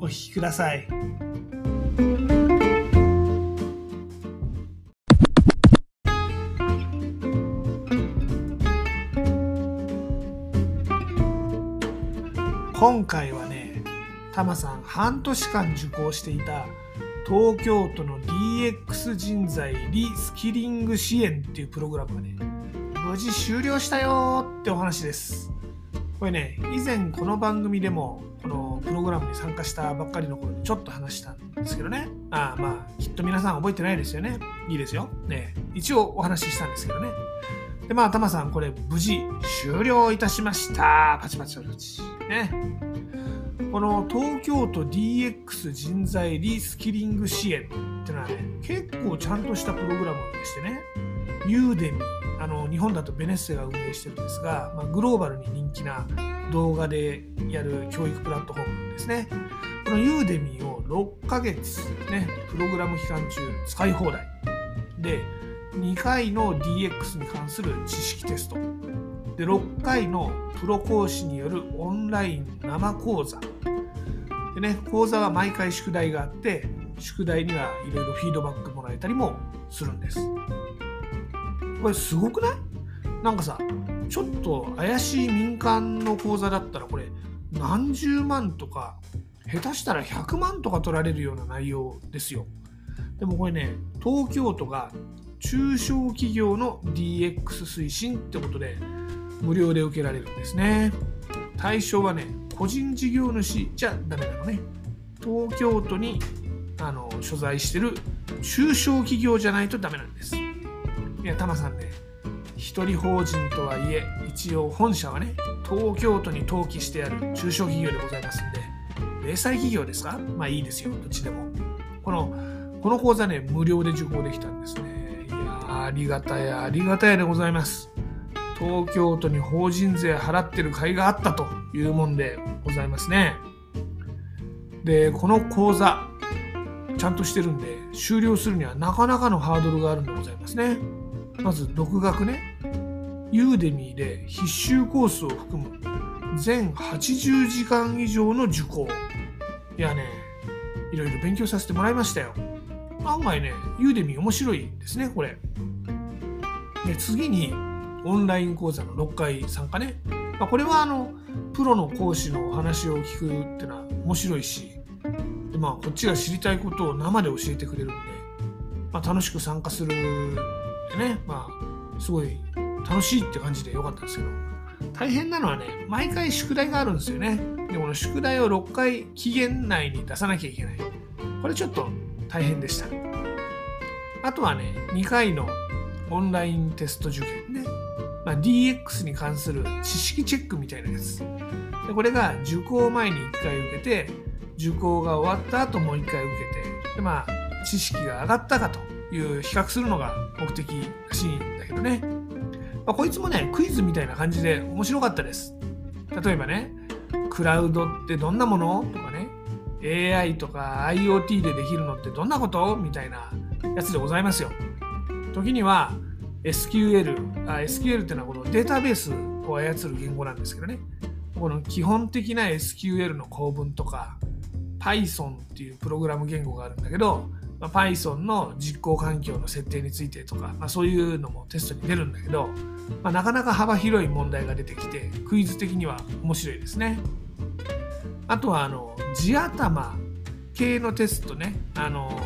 お聞きください。今回はね、タマさん半年間受講していた東京都の DX 人材リスキリング支援っていうプログラムがね、無事終了したよってお話です。これね、以前この番組でもこのプログラムに参加したばっかりの頃にちょっと話したんですけどね。ああまあ、きっと皆さん覚えてないですよね。いいですよ。ね、一応お話ししたんですけどね。で、まあ、タマさん、これ無事終了いたしました。パチパチパチパチ。ね。この東京都 DX 人材リスキリング支援ってのはね、結構ちゃんとしたプログラムでしてね、ユーデミーあの日本だとベネッセが運営してるんですが、まあ、グローバルに人気な動画でやる教育プラットフォームですね。このユーデミーを6ヶ月ね、プログラム期間中使い放題。で、2回の DX に関する知識テスト。で、6回のプロ講師によるオンライン生講座。でね、講座は毎回宿題があって、宿題にはいろいろフィードバックもらえたりもするんです。これすごくない？なんかさ、ちょっと怪しい民間の講座だったらこれ何十万とか下手したら100万とか取られるような内容ですよ。でもこれね、東京都が中小企業の DX 推進ってことで無料で受けられるんですね。対象はね、個人事業主じゃダメなのね。東京都にあの所在してる中小企業じゃないとダメなんです。いや、タマさんね、一人法人とはいえ、一応本社はね、東京都に登記してある中小企業でございますんで、零細企業ですか？まあいいですよ、どっちでも。この、この講座ね、無料で受講できたんですね。いやありがたや、ありがたやでございます。東京都に法人税払ってる甲斐があったというもんでございますね。で、この講座、ちゃんとしてるんで、終了するにはなかなかのハードルがあるんでございますね。まず、独学ね。ユーデミーで必修コースを含む全80時間以上の受講。いやね、いろいろ勉強させてもらいましたよ。案外ね、ユーデミー面白いですね、これ。で、次に、オンライン講座の6回参加ね。まあ、これはあの、プロの講師のお話を聞くってのは面白いし、でまあ、こっちが知りたいことを生で教えてくれるんで、まあ、楽しく参加するでね、まあ、すごい楽しいって感じでよかったんですけど、大変なのはね、毎回宿題があるんですよね。で、この宿題を6回期限内に出さなきゃいけない。これちょっと大変でした。あとはね、2回のオンラインテスト受験ね。まあ、DX に関する知識チェックみたいなやつ。でこれが受講前に1回受けて、受講が終わった後もう1回受けて、でまあ、知識が上がったかという比較するのが目的らしいんだけどね。まあ、こいつもね、クイズみたいな感じで面白かったです。例えばね、クラウドってどんなものとかね、AI とか IoT でできるのってどんなこと？みたいなやつでございますよ。時には SQL、あ SQL っていうのはこのデータベースを操る言語なんですけどね、この基本的な SQL の構文とか、Python っていうプログラム言語があるんだけど、まあ、Python の実行環境の設定についてとか、まあ、そういうのもテストに出るんだけど、まあ、なかなか幅広い問題が出てきて、クイズ的には面白いですね。あとは、あの、地頭系のテストね、あの、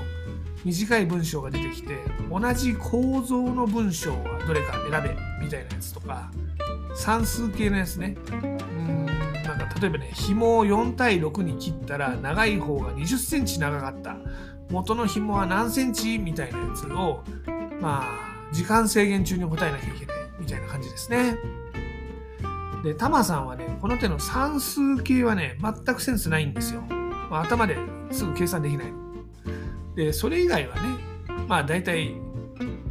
短い文章が出てきて、同じ構造の文章はどれか選べみたいなやつとか、算数系のやつね。うん、なんか例えばね、紐を4対6に切ったら長い方が20センチ長かった。元の紐は何センチみたいなやつを、まあ、時間制限中に答えなきゃいけないみたいな感じですね。で、タマさんはね、この手の算数系はね、全くセンスないんですよ。まあ、頭ですぐ計算できないでそれ以外はねまあ大体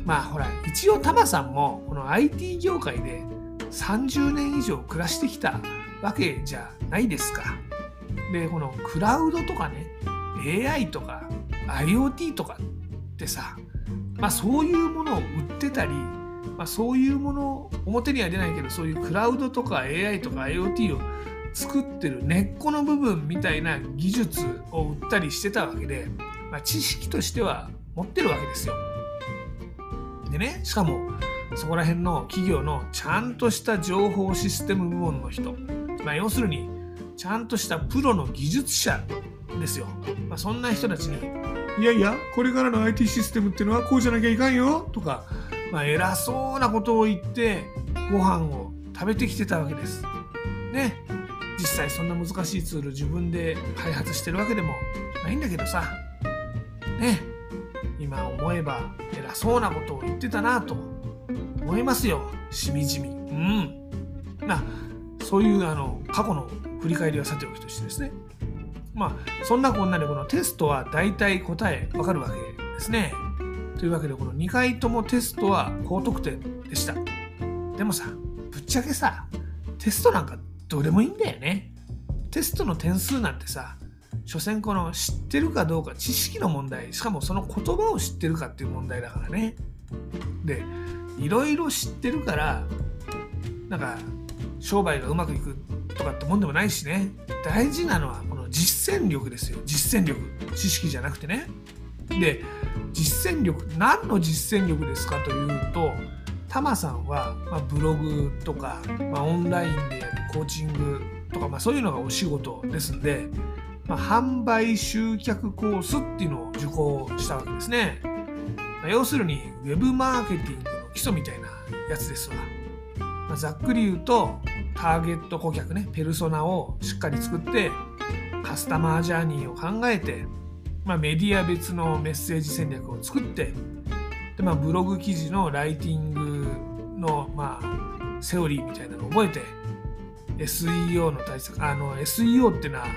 まあほら一応タマさんもこの IT 業界で30年以上暮らしてきたわけじゃないですか。でこのクラウドとかね AI とか IoT とかってさ、まあ、そういうものを売ってたり、まあ、そういうもの表には出ないけどそういうクラウドとか AI とか IoT を作ってる根っこの部分みたいな技術を売ったりしてたわけで、まあ、知識としては持ってるわけですよ。でねしかもそこら辺の企業のちゃんとした情報システム部門の人、まあ、要するにちゃんとしたプロの技術者ですよ。まあ、そんな人たちに、いやいや、これからの IT システムっていうのはこうじゃなきゃいかんよとか、まあ、偉そうなことを言って、ご飯を食べてきてたわけです。ね。実際そんな難しいツール自分で開発してるわけでもないんだけどさ。ね。今思えば偉そうなことを言ってたなと思いますよ。しみじみ。うん。まあ、そういうあの過去の振り返りはさておきとしてですね。まあ、そんなこんなでこのテストは大体答えわかるわけですね。というわけでこの2回ともテストは高得点でした。でもさ、ぶっちゃけさ、テストなんかどうでもいいんだよね。テストの点数なんてさ、所詮この知ってるかどうか知識の問題、しかもその言葉を知ってるかっていう問題だからね。で、いろいろ知ってるから、なんか商売がうまくいくとかってもんでもないしね。大事なのはこの実践力ですよ。実践力。知識じゃなくてね。で実践力何の実践力ですかというとタマさんは、まあ、ブログとか、まあ、オンラインでコーチングとか、まあ、そういうのがお仕事ですんで、まあ、販売集客コースっていうのを受講したわけですね、ま、要するにウェブマーケティングの基礎みたいなやつですわ、ま、ざっくり言うとターゲット顧客ねペルソナをしっかり作ってカスタマージャーニーを考えて、まあ、メディア別のメッセージ戦略を作ってで、まあ、ブログ記事のライティングの、まあ、セオリーみたいなのを覚えて SEO の対策あの SEO っていうのは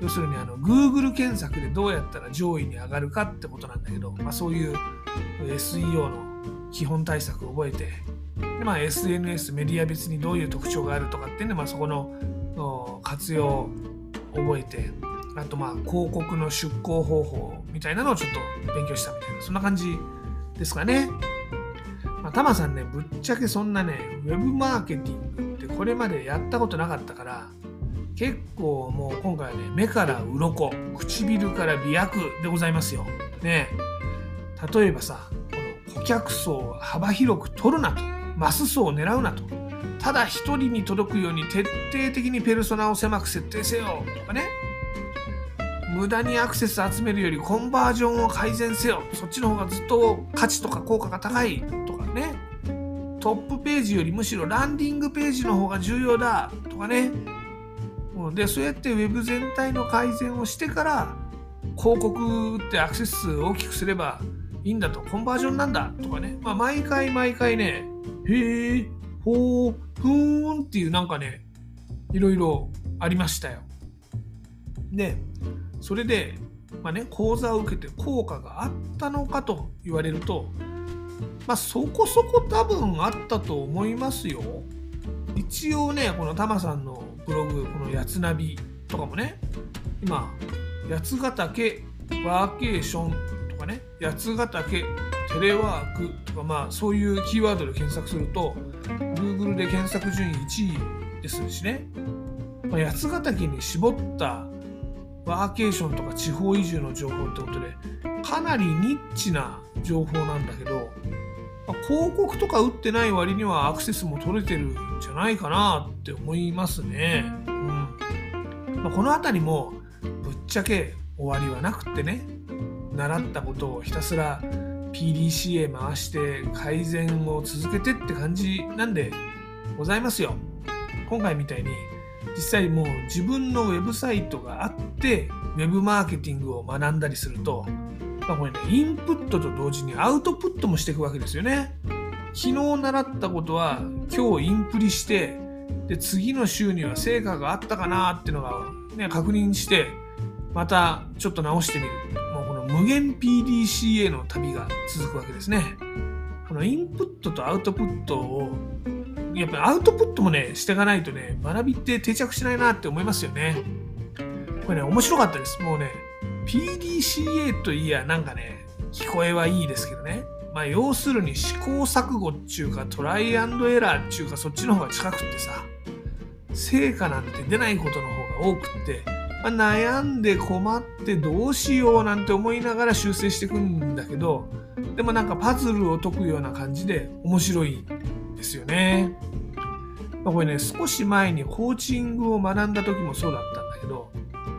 要するにあの Google 検索でどうやったら上位に上がるかってことなんだけど、まあ、そういう SEO の基本対策を覚えてで、まあ、SNS メディア別にどういう特徴があるとかっていうのは、まあ、そこの活用を覚えてあとまあ広告の出稿方法みたいなのをちょっと勉強したみたいなそんな感じですかね。まあ、タマさんねぶっちゃけそんなねウェブマーケティングってこれまでやったことなかったから結構もう今回はね目から鱗唇から美薬でございますよ。ね例えばさこの顧客層を幅広く取るなとマス層を狙うなと。ただ一人に届くように徹底的にペルソナを狭く設定せよ。とかね。無駄にアクセス集めるよりコンバージョンを改善せよ。そっちの方がずっと価値とか効果が高い。とかね。トップページよりむしろランディングページの方が重要だ。とかね。でそうやってウェブ全体の改善をしてから広告ってアクセス数を大きくすればいいんだと。コンバージョンなんだ。とかね、まあ、毎回毎回ねへえほうふーんっていうなんかね、いろいろありましたよ。で、それで、まあね、講座を受けて効果があったのかと言われると、まあそこそこ多分あったと思いますよ。一応ね、このタマさんのブログ、このやつナビとかもね、今、八ヶ岳ワーケーションとかね、八ヶ岳テレワークとか、まあそういうキーワードで検索すると、Google で検索順位1位ですしね、まあ、八ヶ岳に絞ったワーケーションとか地方移住の情報ってことでかなりニッチな情報なんだけど、まあ、広告とか打ってない割にはアクセスも取れてるんじゃないかなって思いますね。うんまあ、この辺りもぶっちゃけ終わりはなくってね習ったことをひたすら PDCA 回して改善を続けてって感じなんでございますよ。今回みたいに実際もう自分のウェブサイトがあってウェブマーケティングを学んだりすると、まあ、これねインプットと同時にアウトプットもしていくわけですよね。昨日習ったことは今日インプリしてで次の週には成果があったかなっていうのが、ね、確認してまたちょっと直してみる。無限 PDCA の旅が続くわけですね。このインプットとアウトプットをやっぱりアウトプットもね、していかないとね、学びって定着しないなって思いますよね。これね、面白かったです。もうね、PDCA といや、なんかね、聞こえはいいですけどね。まあ、要するに試行錯誤っちゅうか、トライアンドエラーっちゅうか、そっちの方が近くってさ、成果なんて出ないことの方が多くって、悩んで困ってどうしようなんて思いながら修正していくんだけど、でもなんかパズルを解くような感じで面白いですよね。ま、これね、少し前にコーチングを学んだ時もそうだったんだけど、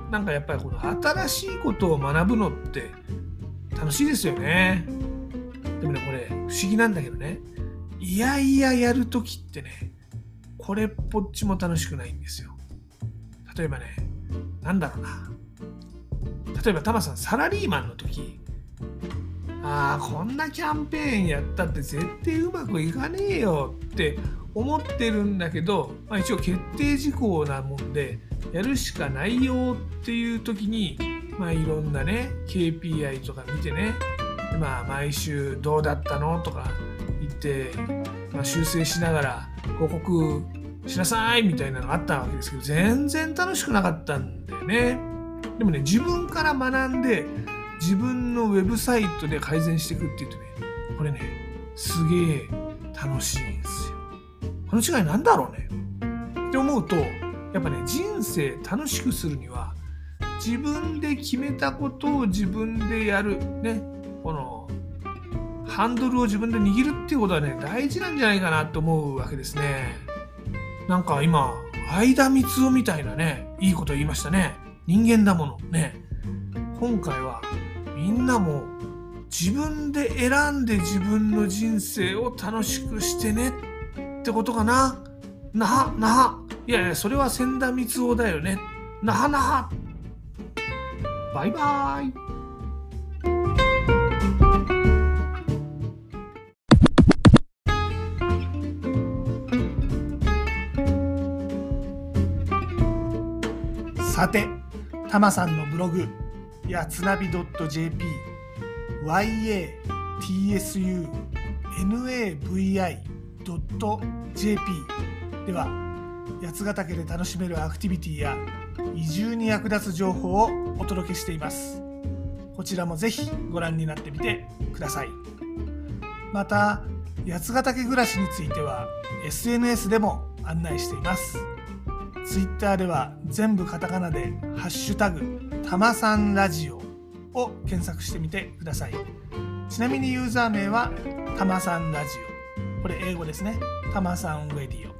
なんかやっぱりこの新しいことを学ぶのって楽しいですよね。でもね、これ不思議なんだけどね、いやいややるときってね、これっぽっちも楽しくないんですよ。例えばね、なんだろうな。例えばタマさん、サラリーマンの時、ああ、こんなキャンペーンやったって絶対うまくいかねえよって思ってるんだけど、まあ、一応決定事項なもんで、やるしかないよっていう時に、まあ、いろんなね、KPI とか見てね、まあ、毎週どうだったのとか言って、まあ、修正しながら報告しなさいみたいなのがあったわけですけど、全然楽しくなかったんだよね。でもね、自分から学んで、自分のウェブサイトで改善していくっていうとね、これね、すげえ楽しいんですよ。この違いなんだろうねって思うと、やっぱね、人生楽しくするには、自分で決めたことを自分でやる。ね、この、ハンドルを自分で握るっていうことはね、大事なんじゃないかなと思うわけですね。なんか今、相田光夫みたいなね、いいこと言いましたね。人間だもの。ね。今回はみんなも自分で選んで自分の人生を楽しくしてねってことかな。なは、なは。いやいや、それは千田光夫だよね。なはなは。バイバーイ。さて、たまさんのブログ、やつなび .jp、yatsunavi.jp では、八ヶ岳で楽しめるアクティビティや移住に役立つ情報をお届けしています。こちらもぜひご覧になってみてください。また、八ヶ岳暮らしについては SNS でも案内しています。Twitter では全部カタカナで「ハッシュタグたまさんラジオ」を検索してみてください。ちなみにユーザー名はたまさんラジオ。これ英語ですね。たまさんウェディオ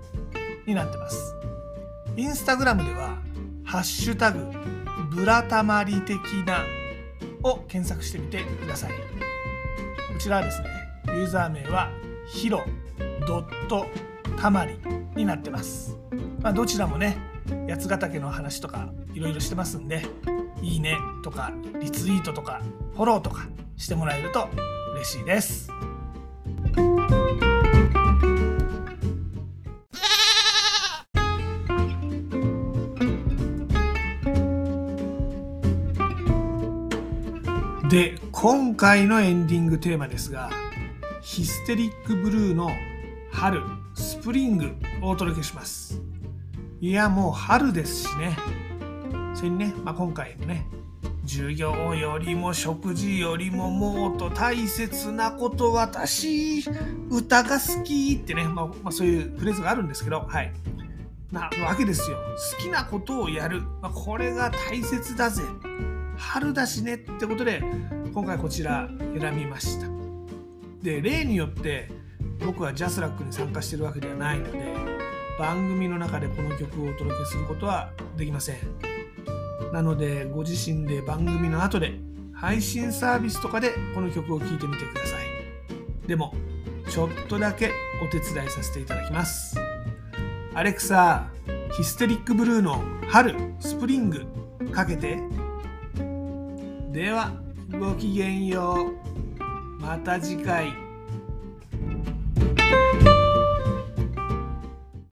になってます。インスタグラムでは、ハッシュタグ、ブラタマリ的なを検索してみてください。こちらはですね、ユーザー名はヒロドットたまりになってます。まあ、どちらもね、八ヶ岳の話とかいろいろしてますんで、いいねとかリツイートとかフォローとかしてもらえると嬉しいです。で今回のエンディングテーマですがヒステリックブルーの春スプリングをお届けしますいやもう春ですしね。それにね、まあ、今回のね授業よりも食事よりももっと大切なこと私歌が好きってね、まあ、まあ、そういうフレーズがあるんですけどはい。なわけですよ。好きなことをやる、まあ、これが大切だぜ。春だしねってことで今回こちら選びました。で例によって僕はジャスラックに参加してるわけではないので番組の中でこの曲をお届けすることはできません。なのでご自身で番組の後で配信サービスとかでこの曲を聴いてみてください。でもちょっとだけお手伝いさせていただきます。アレクサヒステリックブルーの春スプリングかけて。ではごきげんよう。また次回。